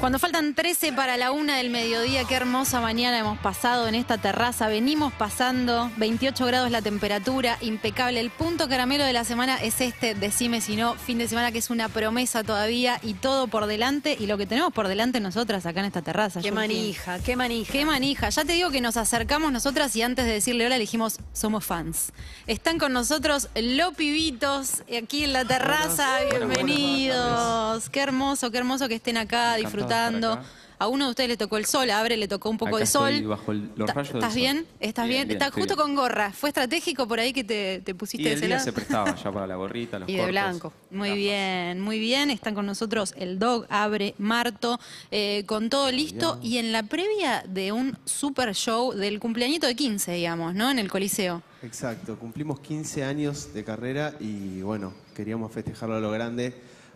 Cuando faltan 13 para la una del mediodía, qué hermosa mañana hemos pasado en esta terraza. Venimos pasando, 28 grados la temperatura, impecable. El punto caramelo de la semana es este, decime si no, fin de semana que es una promesa todavía y todo por delante. Y lo que tenemos por delante nosotras acá en esta terraza. Qué manija, qué manija. Qué manija. Ya te digo que nos acercamos nosotras y antes de decirle hola le dijimos, somos fans. Están con nosotros los pibitos aquí en la terraza. Bienvenidos. Qué hermoso, qué hermoso que estén acá disfrutando. Acá. A uno de ustedes le tocó el sol, a Abre le tocó un poco Acá de sol. estoy bajo el- los Ta- rayos del ¿Estás sol. bien? ¿Estás bien? Bien, bien, Estás justo bien. con gorra. ¿Fue estratégico por ahí que te, te pusiste Y de el ese día lado? se prestaba ya para la gorrita, los Y de blanco. Muy Gafas. bien, muy bien. Están con nosotros el Dog, Abre, Marto, eh, con todo listo. Y en la previa de un super show del cumpleañito de 15, digamos, ¿no? En el Coliseo. Exacto, cumplimos 15 años de carrera y bueno, queríamos festejarlo a lo grande,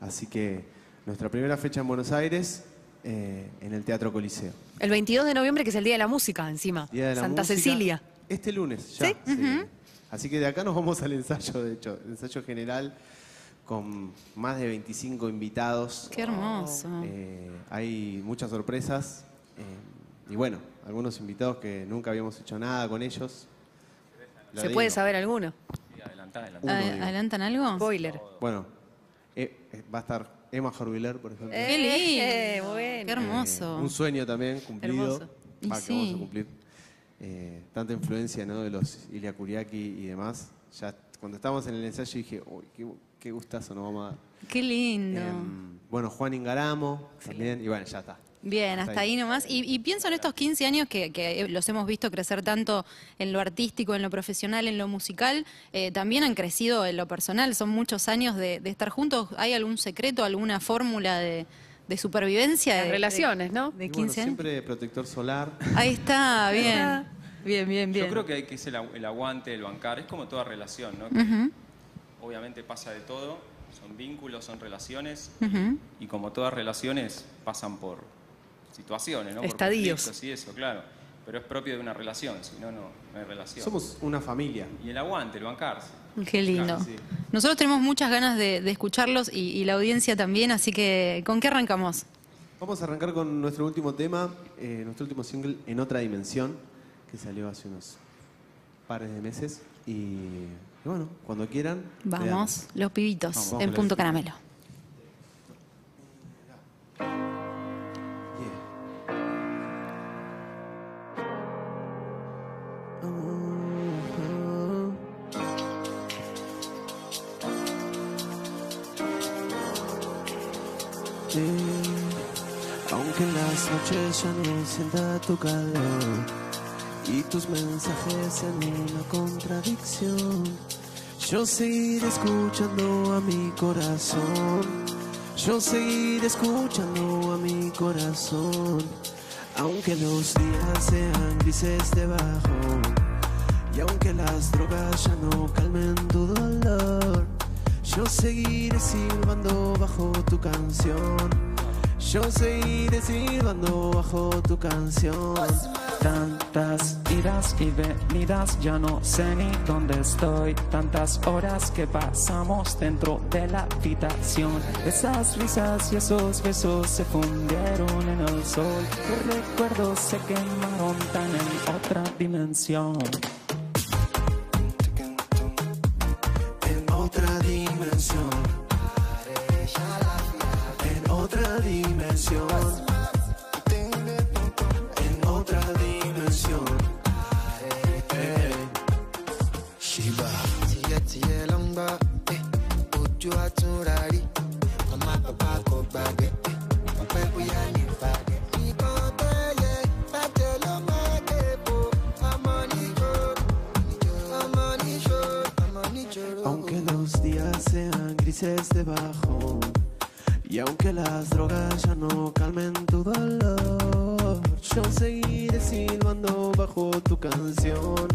así que nuestra primera fecha en Buenos Aires, eh, en el Teatro Coliseo. El 22 de noviembre, que es el Día de la Música, encima. Día de la Santa Música, Cecilia. Este lunes ya. ¿Sí? sí. Así que de acá nos vamos al ensayo, de hecho, ensayo general con más de 25 invitados. Qué hermoso. Eh, hay muchas sorpresas eh, y bueno, algunos invitados que nunca habíamos hecho nada con ellos. Lo ¿Se digo. puede saber alguno? Sí, adelantá, adelantá. Uno, A- digo. ¿Adelantan algo? Spoiler. Bueno, eh, eh, va a estar Emma Jorviler, por ejemplo. Qué lindo. Eh, bueno. Qué hermoso. Eh, un sueño también cumplido. Hermoso. Va, que sí. vamos a cumplir. Eh, tanta influencia ¿no? de los Ilia Kuriaki y demás. Ya cuando estábamos en el ensayo dije, uy, qué, qué gustazo nos vamos a dar. Qué lindo. Em, bueno, Juan Ingaramo también. Y bueno, ya está. Bien, Hasta hasta ahí. ahí nomás. Y, y pienso en estos 15 años que, que los hemos visto crecer tanto en lo artístico, en lo profesional, en lo musical, eh, también han crecido en lo personal. Son muchos años de, de estar juntos. ¿Hay algún secreto, alguna fórmula de, de supervivencia? Las de- relaciones, ¿no? De, Y 15 bueno, años. siempre protector solar. Ahí está, bien. Bien, bien, bien. Yo creo que hay que ser el, el aguante, el bancar. Es como toda relación, ¿no? Obviamente pasa de todo. Son vínculos, son relaciones. Y como todas relaciones pasan por situaciones, ¿no? Por Estadios. conflictos y eso, claro. Pero es propio de una relación, si no, no, no hay relación. Somos una familia. Y el aguante, el bancarse. Qué lindo. Claro, sí. Nosotros tenemos muchas ganas de, de escucharlos y, y la audiencia también, así que ¿con qué arrancamos? Vamos a arrancar con nuestro último tema, eh, nuestro último single, En Otra Dimensión, que salió hace unos pares de meses. Y, y bueno, cuando quieran. Vamos, los pibitos Vamos, en punto caramelo. Aunque en las noches ya no sienta tu calor y tus mensajes sean una contradicción, yo seguiré escuchando a mi corazón. Yo seguiré escuchando a mi corazón, aunque los días sean debajo y aunque las drogas ya no calmen tu dolor. Yo seguiré silbando bajo tu canción. Yo seguiré silbando bajo tu canción. Tantas idas y venidas, ya no sé ni dónde estoy. Tantas horas que pasamos dentro de la habitación. Esas risas y esos besos se fundieron en el sol. Tus recuerdos se quemaron tan en otra dimensión. En otra dimensión. En otra dimensión. Debajo y aunque las drogas ya no calmen tu dolor, yo seguiré silbando bajo tu canción.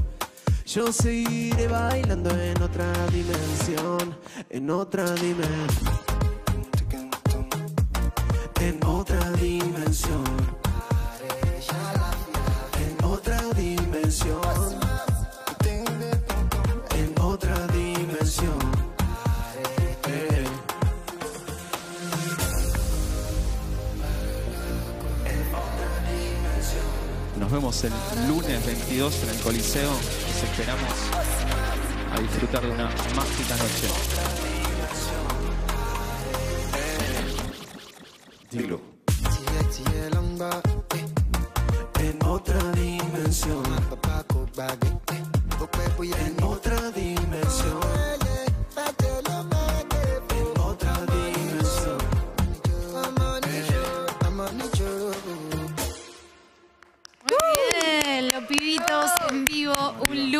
Yo seguiré bailando en otra dimensión, en otra dimensión, vemos el lunes 22 en el Coliseo. Los esperamos a disfrutar de una mágica noche. Dilo. En otra dimensión, en otra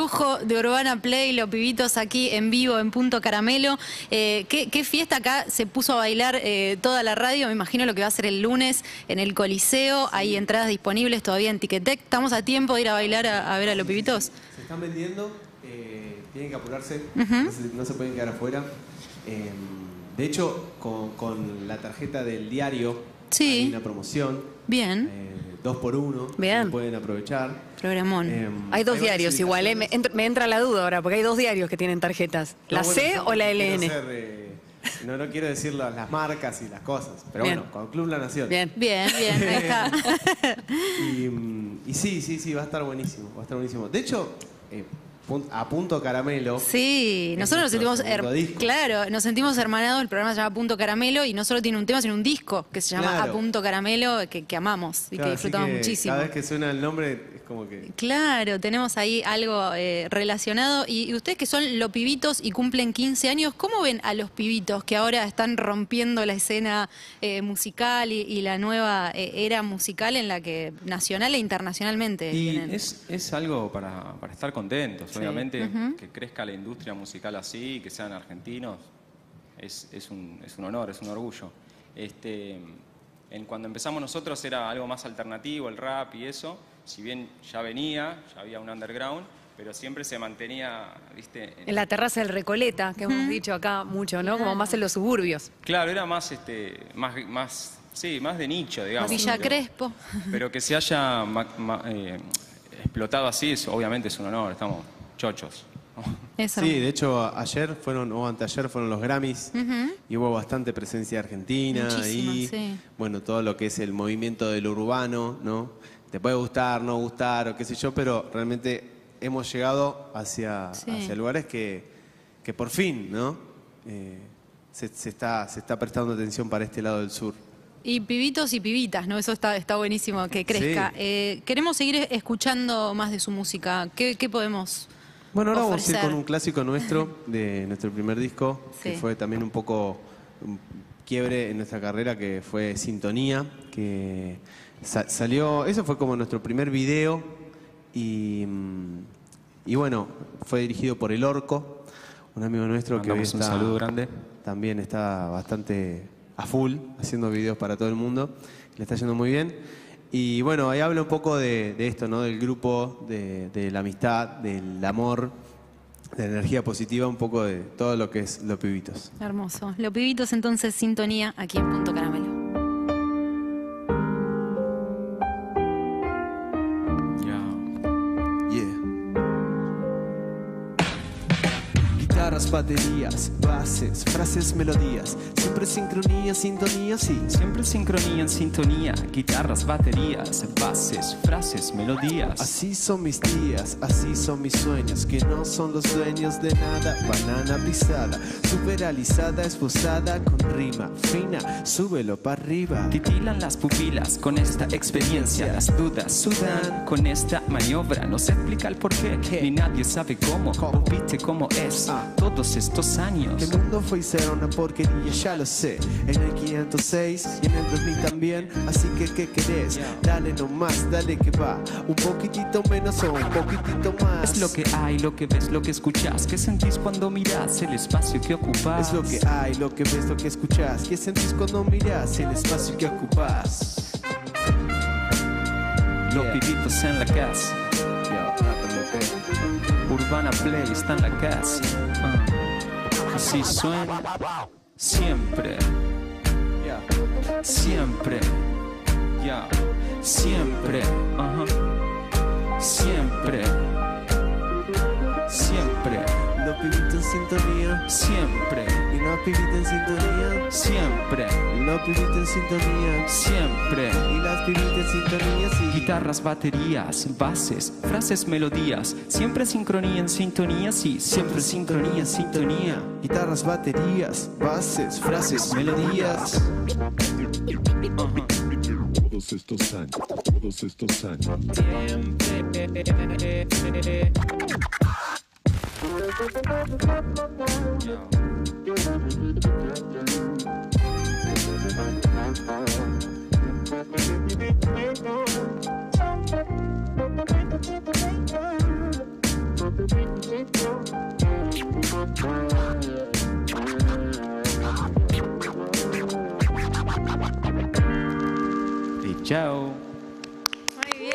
un lujo de Urbana Play, los pibitos aquí en vivo en Punto Caramelo. Eh, ¿qué, qué fiesta acá se puso a bailar eh, toda la radio? Me imagino lo que va a ser el lunes en el Coliseo. Hay entradas disponibles todavía en Ticketek. ¿Estamos a tiempo de ir a bailar a, a ver a los pibitos? Se están vendiendo, eh, tienen que apurarse, no, se, no se pueden quedar afuera. Eh, de hecho, con, con la tarjeta del diario Sí. hay una promoción, Bien, dos por uno, Bien. que pueden aprovechar. Programón. Eh, Hay dos diarios igual, ¿eh? me, entra, me entra la duda ahora, porque hay dos diarios que tienen tarjetas. ¿La bueno, C o la LN? ser, eh, no, no quiero decir la- las marcas y las cosas, pero Bien. bueno, con Club La Nación. Bien. Bien, bien, ahí está. Y, y sí, sí, sí, va a estar buenísimo, va a estar buenísimo. De hecho, eh, a punto caramelo. Sí, nosotros nos sentimos, claro, nos sentimos hermanados, el programa se llama Punto Caramelo y no solo tiene un tema, sino un disco que se llama Claro. A Punto Caramelo, que, que amamos y Claro, que disfrutamos que muchísimo. Cada vez que suena el nombre como que. Claro, tenemos ahí algo eh, relacionado. Y, y ustedes que son los pibitos y cumplen 15 años, ¿cómo ven a los pibitos que ahora están rompiendo la escena eh, musical y, y la nueva eh, era musical en la que nacional e internacionalmente Y vienen? es, es algo para, para estar contentos, Sí. obviamente, que crezca la industria musical así, que sean argentinos, es, es un, es un honor, es un orgullo. Este, en, cuando empezamos nosotros era algo más alternativo, el rap y eso, si bien ya venía, ya había un underground, pero siempre se mantenía, viste, en- En la terraza del Recoleta, que hemos dicho acá mucho, ¿no? Como más en los suburbios. Claro, era más, este, más, más, sí, más de nicho, digamos. Villa pero- Crespo. Pero que se haya ma- ma- eh, explotado así, es, obviamente es un honor, estamos chochos. Eso. Sí, de hecho, a- ayer fueron, o anteayer fueron los Grammys y hubo bastante presencia argentina Muchísima, y, sí. bueno, todo lo que es el movimiento del urbano, ¿no? Te puede gustar, no gustar o qué sé yo, pero realmente hemos llegado hacia, Sí. hacia lugares que, que por fin, ¿no? Eh, se, se está, se está prestando atención para este lado del sur. Y pibitos y pibitas, ¿no? Eso está, está buenísimo que crezca. Sí. Eh, queremos seguir escuchando más de su música. ¿Qué, qué podemos Bueno, ahora vamos a ir con un clásico nuestro de nuestro primer disco, que fue también un poco un quiebre en nuestra carrera, que fue Sintonía, que sa- salió, eso fue como nuestro primer video y, y bueno, fue dirigido por El Orco, un amigo nuestro que hoy Mandamos un está- saludo grande. también está bastante a full haciendo videos para todo el mundo, le está yendo muy bien. Y bueno, ahí habla un poco de, de esto, ¿no? Del grupo, de, de la amistad, del amor, de la energía positiva, un poco de todo lo que es los pibitos. Hermoso. Los pibitos entonces sintonía aquí en Punto Caramelo. Baterías, bases, frases, melodías. Siempre sincronía, sintonía, sí. Siempre sincronía en sintonía, guitarras, baterías, bases, frases, melodías. Así son mis días, así son mis sueños, que no son los dueños de nada. Banana pisada, superalizada, esposada con rima fina. Súbelo para arriba. Titilan las pupilas con esta experiencia, las dudas sudan con esta maniobra. No se explica el porqué, ¿Qué? ni nadie sabe cómo, ¿Cómo? o viste cómo es Ah. Todos estos años. Que el mundo fue y será una porquería, ya lo sé. En el 506 y en el 2000 también. Así que, ¿qué querés? Dale nomás, dale que va. Un poquitito menos o un poquitito más. Es lo que hay, lo que ves, lo que escuchas. ¿Qué sentís cuando miras el espacio que ocupas? Es lo que hay, lo que ves, lo que escuchas. ¿Qué sentís cuando miras el espacio que ocupas? Los pibitos en la casa. Urbana Play está en la casa. Así suena. Siempre. Siempre. Ya. Siempre. Siempre. Siempre. Los pibitos en sintonía Siempre. y no La pibita en sintonía, Siempre, la pibita en sintonía. siempre. Y las pibitas en sintonía, sí. Guitarras, baterías, bases, frases, melodías. Siempre sincronía en sintonía, sí. Siempre sincronía en sintonía. Guitarras, baterías, bases, frases, melodías. Todos estos años, todos estos años. Y chao. Muy bien.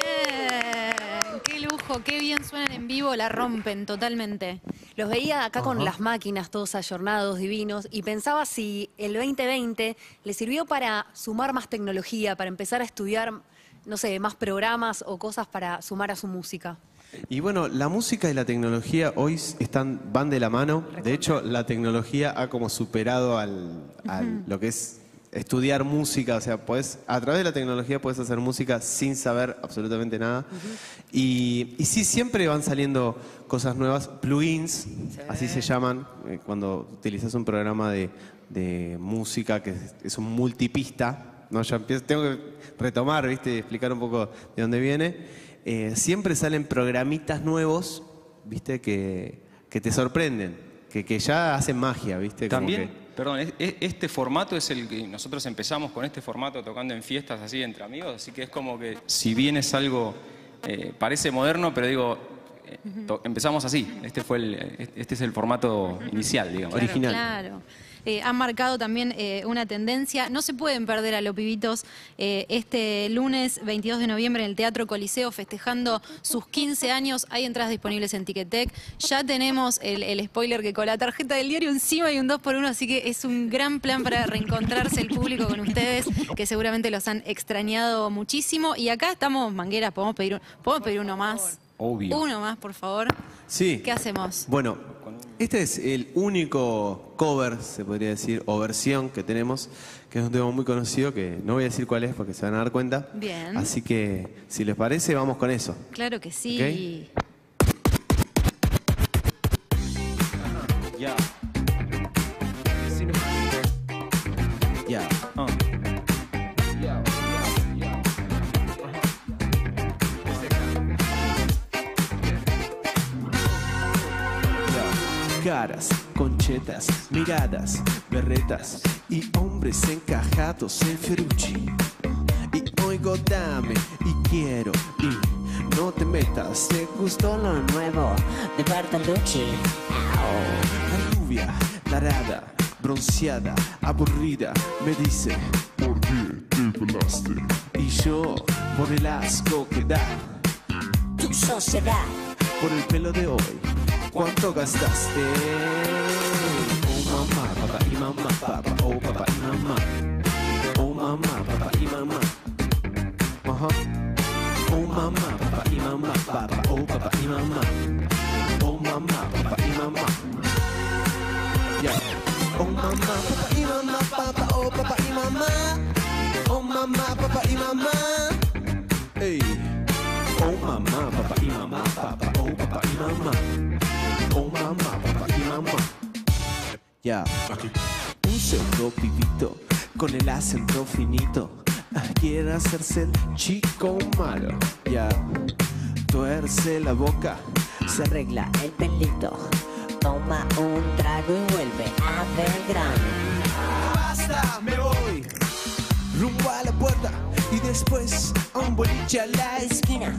Qué lujo, qué bien suenan en vivo, la rompen totalmente. Los veía acá con las máquinas, todos ayornados, divinos, y pensaba si el 2020 le sirvió para sumar más tecnología, para empezar a estudiar, no sé, más programas o cosas para sumar a su música. Y bueno, la música y la tecnología hoy están, van de la mano. De hecho, la tecnología ha como superado al, al- lo que es estudiar música. O sea, podés, a través de la tecnología puedes hacer música sin saber absolutamente nada. y, y sí, siempre van saliendo cosas nuevas. Plugins, así se llaman, eh, cuando utilizas un programa de, de música que es, es un multipista. No, ya empiezo, tengo que retomar, ¿viste? Explicar un poco de dónde viene. Eh, siempre salen programitas nuevos, ¿viste? Que, que te sorprenden, que, que ya hacen magia, ¿viste? Como También, que- perdón, es- es- este formato es el que nosotros empezamos con este formato tocando en fiestas así entre amigos, así que es como que si bien es algo, eh, parece moderno, pero digo, eh, empezamos así, este, fue el, este es el formato inicial, digamos. Claro, Original. Claro. Eh, han marcado también eh, una tendencia. No se pueden perder a los pibitos eh, este lunes 22 de noviembre en el Teatro Coliseo festejando sus 15 años. Hay entradas disponibles en Ticketek. Ya tenemos el, el spoiler que con la tarjeta del diario encima hay un 2 por 1 así que es un gran plan para reencontrarse el público con ustedes, que seguramente los han extrañado muchísimo. Y acá estamos, mangueras, podemos pedir, un- podemos pedir uno más. Obvio. Uno más, por favor. Sí. ¿Qué hacemos? Bueno, este es el único cover, se podría decir, o versión que tenemos, que es un tema muy conocido, que no voy a decir cuál es porque se van a dar cuenta. Bien. Así que, si les parece, vamos con eso. Claro que sí. Miradas, berretas y hombres encajados en Ferrucci. Y oigo dame y quiero y no te metas, te gustó lo nuevo de Bartolucci. La rubia, tarada, bronceada, aburrida, me dice ¿Por qué te pelaste? Y yo, por el asco que da tu sociedad, por el pelo de hoy, ¿cuánto gastaste? Oh mamá, papá y mamá, papá, oh papá y mamá. Oh mamá, papá y mamá. Ajá. Oh mamá, papá y mamá, papá, oh papá y mamá. Oh mamá, papá y mamá. Ya. Oh mamá, papá y mamá, papá, oh papá y mamá. Oh mamá, papá y mamá. Ey. Oh mamá, papá y mamá, papá, oh papá y mamá. Oh mamá, papá y mamá. Ya. Un pseudo pibito con el acento finito. Quiere hacerse el chico malo. Ya. Tuerce la boca. se arregla el pelito, toma un trago y vuelve a Belgrano. Basta, me voy. Rumbo a la puerta y después a un boliche a la esquina.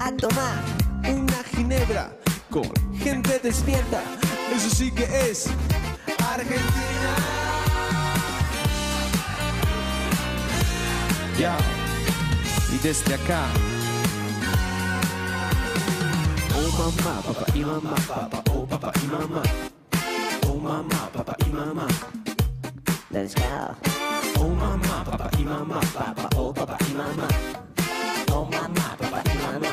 A tomar una ginebra con gente despierta. Eso sí que es Argentina. Ya. Y desde acá, Oh mamá, papá y mamá, papá, oh papá y mamá. Oh mamá, papá y mamá. Let's go. Oh mamá, papá y mamá, papá, oh papá y mamá. Oh mamá, papá y mamá.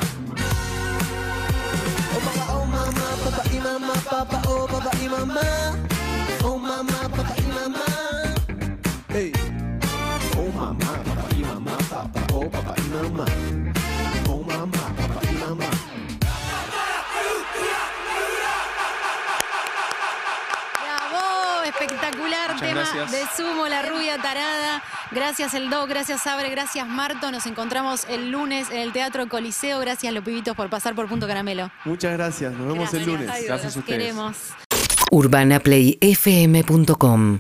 Oh papá, oh mamá, papá y mamá, papá, oh papá y mamá. Oh mamá, papá y mamá, papá, oh papá y mamá. Oh mamá, papá y mamá. Bravo, espectacular tema de Sumo, la rubia tarada. Gracias el Doc, gracias Abre, gracias Marto. Nos encontramos el lunes en el Teatro Coliseo. Gracias los pibitos por pasar por Punto Caramelo. Muchas gracias, nos vemos el lunes. Gracias, a ustedes. Queremos. UrbanaPlayFM.com